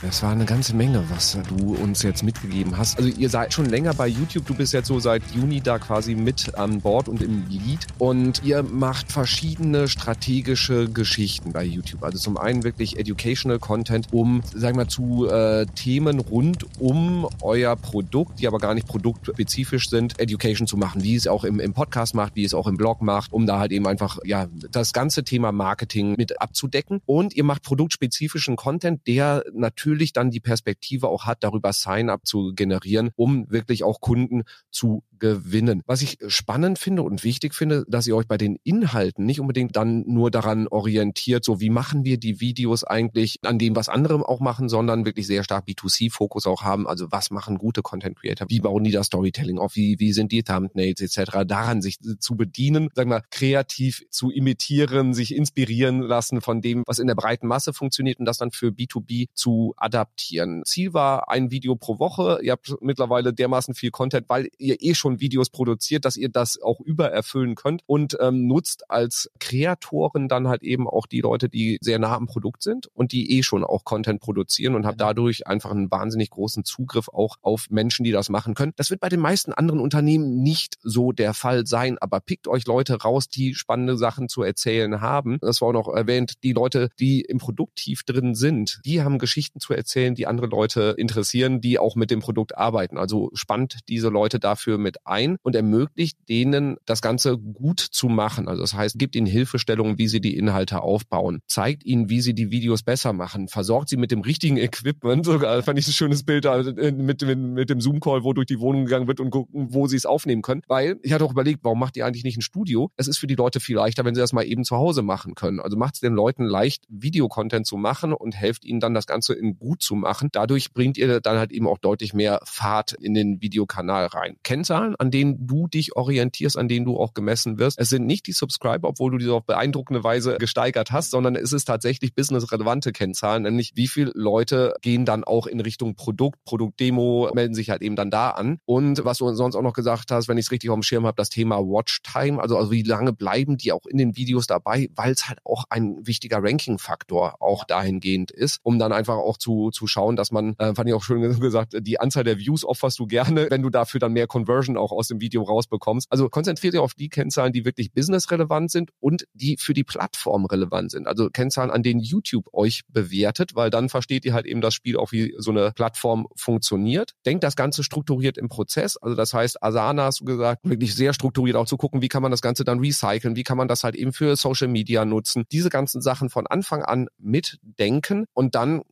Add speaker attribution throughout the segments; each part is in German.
Speaker 1: Das war eine ganze Menge, was du uns jetzt mitgegeben hast. Also ihr seid schon länger bei YouTube. Du bist jetzt so seit Juni da quasi mit an Bord und im Lead. Und ihr macht verschiedene strategische Geschichten bei YouTube. Also zum einen wirklich Educational Content, um, sagen wir mal, zu äh, Themen rund um euer Produkt, die aber gar nicht produktspezifisch sind, Education zu machen. Wie es auch im, im Podcast macht, wie es auch im Blog macht, um da halt eben einfach, ja, das ganze Thema Marketing mit abzudecken. Und ihr macht produktspezifischen Content, der natürlich natürlich dann die Perspektive auch hat, darüber Sign-up zu generieren, um wirklich auch Kunden zu gewinnen. Was ich spannend finde und wichtig finde, dass ihr euch bei den Inhalten nicht unbedingt dann nur daran orientiert, so wie machen wir die Videos eigentlich an dem, was andere auch machen, sondern wirklich sehr stark B2C-Fokus auch haben. Also was machen gute Content Creator? Wie bauen die das Storytelling auf? Wie, wie sind die Thumbnails etc. Daran sich zu bedienen, sagen wir, kreativ zu imitieren, sich inspirieren lassen von dem, was in der breiten Masse funktioniert und das dann für B2B zu adaptieren. Ziel war ein Video pro Woche. Ihr habt mittlerweile dermaßen viel Content, weil ihr eh schon Videos produziert, dass ihr das auch übererfüllen könnt und ähm, nutzt als Kreatoren dann halt eben auch die Leute, die sehr nah am Produkt sind und die eh schon auch Content produzieren und habt dadurch einfach einen wahnsinnig großen Zugriff auch auf Menschen, die das machen können. Das wird bei den meisten anderen Unternehmen nicht so der Fall sein, aber pickt euch Leute raus, die spannende Sachen zu erzählen haben. Das war auch noch erwähnt, die Leute, die im Produkt tief drin sind, die haben Geschichten zu erzählen, die andere Leute interessieren, die auch mit dem Produkt arbeiten. Also spannt diese Leute dafür mit ein und ermöglicht denen, das Ganze gut zu machen. Also das heißt, gibt ihnen Hilfestellungen, wie sie die Inhalte aufbauen, zeigt ihnen, wie sie die Videos besser machen, versorgt sie mit dem richtigen Equipment. Sogar fand ich ein schönes Bild also mit, mit, mit dem Zoom-Call, wo durch die Wohnung gegangen wird und gucken, wo sie es aufnehmen können. Weil ich hatte auch überlegt, warum macht ihr eigentlich nicht ein Studio? Es ist für die Leute viel leichter, wenn sie das mal eben zu Hause machen können. Also macht es den Leuten leicht, Videocontent zu machen und helft ihnen dann das Ganze in gut zu machen. Dadurch bringt ihr dann halt eben auch deutlich mehr Fahrt in den Videokanal rein. Kennzahlen Zahlen, an denen du dich orientierst, an denen du auch gemessen wirst. Es sind nicht die Subscriber, obwohl du diese auf beeindruckende Weise gesteigert hast, sondern es ist tatsächlich businessrelevante Kennzahlen, nämlich wie viele Leute gehen dann auch in Richtung Produkt, Produktdemo, melden sich halt eben dann da an. Und was du sonst auch noch gesagt hast, wenn ich es richtig auf dem Schirm habe, das Thema Watchtime, also, also wie lange bleiben die auch in den Videos dabei, weil es halt auch ein wichtiger Ranking-Faktor auch dahingehend ist, um dann einfach auch zu, zu schauen, dass man, äh, fand ich auch schön gesagt, die Anzahl der Views opferst du gerne, wenn du dafür dann mehr Conversion auch aus dem Video rausbekommst. Also konzentriert ihr auf die Kennzahlen, die wirklich businessrelevant sind und die für die Plattform relevant sind. Also Kennzahlen, an denen YouTube euch bewertet, weil dann versteht ihr halt eben das Spiel auch, wie so eine Plattform funktioniert. Denkt das Ganze strukturiert im Prozess. Also das heißt, Asana hast du gesagt, wirklich sehr strukturiert auch zu gucken, wie kann man das Ganze dann recyceln, wie kann man das halt eben für Social Media nutzen. Diese ganzen Sachen von Anfang an mitdenken und dann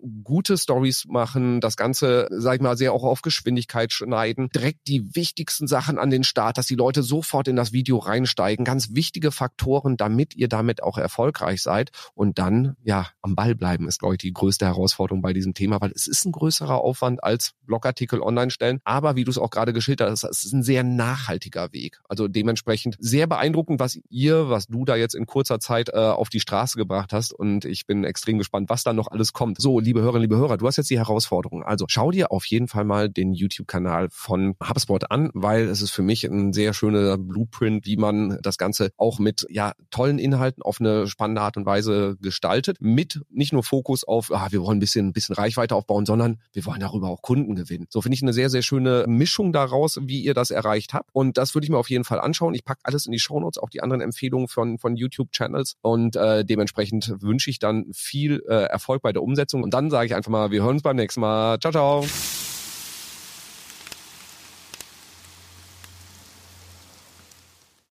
Speaker 1: gute Stories machen, das Ganze, sag ich mal, sehr auch auf Geschwindigkeit schneiden, direkt die wichtigsten Sachen an den Start, dass die Leute sofort in das Video reinsteigen. Ganz wichtige Faktoren, damit ihr damit auch erfolgreich seid. Und dann, ja, am Ball bleiben ist, glaube ich, die größte Herausforderung bei diesem Thema, weil es ist ein größerer Aufwand als Blogartikel online stellen. Aber wie du es auch gerade geschildert hast, es ist ein sehr nachhaltiger Weg. Also dementsprechend sehr beeindruckend, was ihr, was du da jetzt in kurzer Zeit äh, auf die Straße gebracht hast. Und ich bin extrem gespannt, was da noch alles kommt. So, liebe Hörerinnen, liebe Hörer, du hast jetzt die Herausforderung. Also schau dir auf jeden Fall mal den YouTube-Kanal von HubSpot an, weil es ist für mich ein sehr schöner Blueprint, wie man das Ganze auch mit ja tollen Inhalten auf eine spannende Art und Weise gestaltet. Mit nicht nur Fokus auf, ah, wir wollen ein bisschen, ein bisschen Reichweite aufbauen, sondern wir wollen darüber auch Kunden gewinnen. So finde ich eine sehr, sehr schöne Mischung daraus, wie ihr das erreicht habt. Und das würde ich mir auf jeden Fall anschauen. Ich packe alles in die Shownotes, auch die anderen Empfehlungen von, von YouTube-Channels. Und äh, dementsprechend wünsche ich dann viel äh, Erfolg bei der Umsetzung. Und dann sage ich einfach mal, wir hören uns beim nächsten Mal. Ciao, ciao.